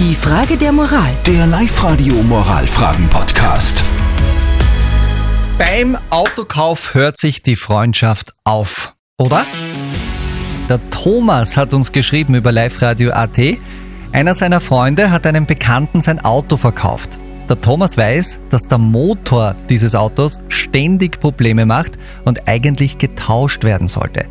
Die Frage der Moral. Der Live-Radio Moralfragen-Podcast. Beim Autokauf hört sich die Freundschaft auf, oder? Der Thomas hat uns geschrieben über Live-Radio.at. Einer seiner Freunde hat einem Bekannten sein Auto verkauft. Der Thomas weiß, dass der Motor dieses Autos ständig Probleme macht und eigentlich getauscht werden sollte.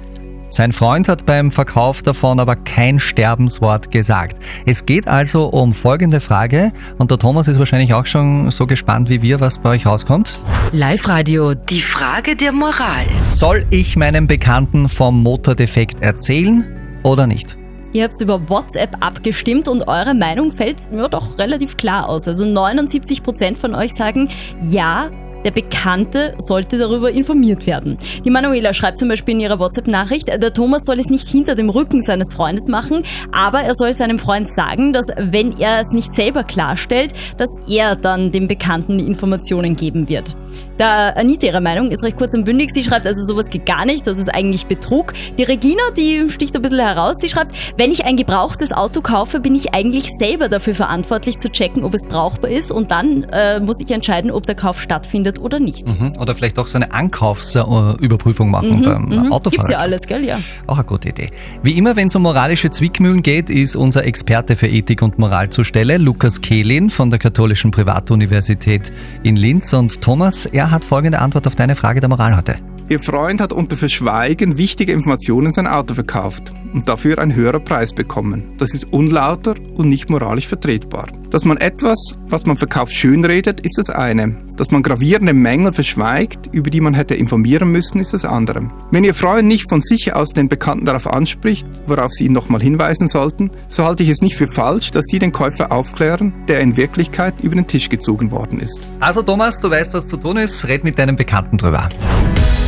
Sein Freund hat beim Verkauf davon aber kein Sterbenswort gesagt. Es geht also um folgende Frage und der Thomas ist wahrscheinlich auch schon so gespannt wie wir, was bei euch rauskommt. Live-Radio. Die Frage der Moral. Soll ich meinem Bekannten vom Motordefekt erzählen oder nicht? Ihr habt über WhatsApp abgestimmt und eure Meinung fällt ja doch relativ klar aus. Also 79% von euch sagen, ja, der Bekannte sollte darüber informiert werden. Die Manuela schreibt zum Beispiel in ihrer WhatsApp-Nachricht, der Thomas soll es nicht hinter dem Rücken seines Freundes machen, aber er soll seinem Freund sagen, dass wenn er es nicht selber klarstellt, dass er dann dem Bekannten die Informationen geben wird. Da Anita ihre Meinung ist recht kurz und bündig. Sie schreibt also, sowas geht gar nicht, das ist eigentlich Betrug. Die Regina, die sticht ein bisschen heraus. Sie schreibt, wenn ich ein gebrauchtes Auto kaufe, bin ich eigentlich selber dafür verantwortlich zu checken, ob es brauchbar ist und dann äh, muss ich entscheiden, ob der Kauf stattfindet oder nicht. Mhm. Oder vielleicht auch so eine Ankaufsüberprüfung machen Mhm, beim mhm. Autofahrer. Gibt's ja alles, gell? Ja. Auch eine gute Idee. Wie immer, wenn es um moralische Zwickmühlen geht, ist unser Experte für Ethik und Moral zur Stelle, Lukas Kehlin von der Katholischen Privatuniversität in Linz. Und Thomas, er hat folgende Antwort auf deine Frage der Moral heute. Ihr Freund hat unter Verschweigen wichtige Informationen in sein Auto verkauft und dafür einen höheren Preis bekommen. Das ist unlauter und nicht moralisch vertretbar. Dass man etwas, was man verkauft, schönredet, ist das eine. Dass man gravierende Mängel verschweigt, über die man hätte informieren müssen, ist das andere. Wenn Ihr Freund nicht von sich aus den Bekannten darauf anspricht, worauf Sie ihn nochmal hinweisen sollten, so halte ich es nicht für falsch, dass Sie den Käufer aufklären, der in Wirklichkeit über den Tisch gezogen worden ist. Also Thomas, du weißt, was zu tun ist. Red mit deinem Bekannten drüber.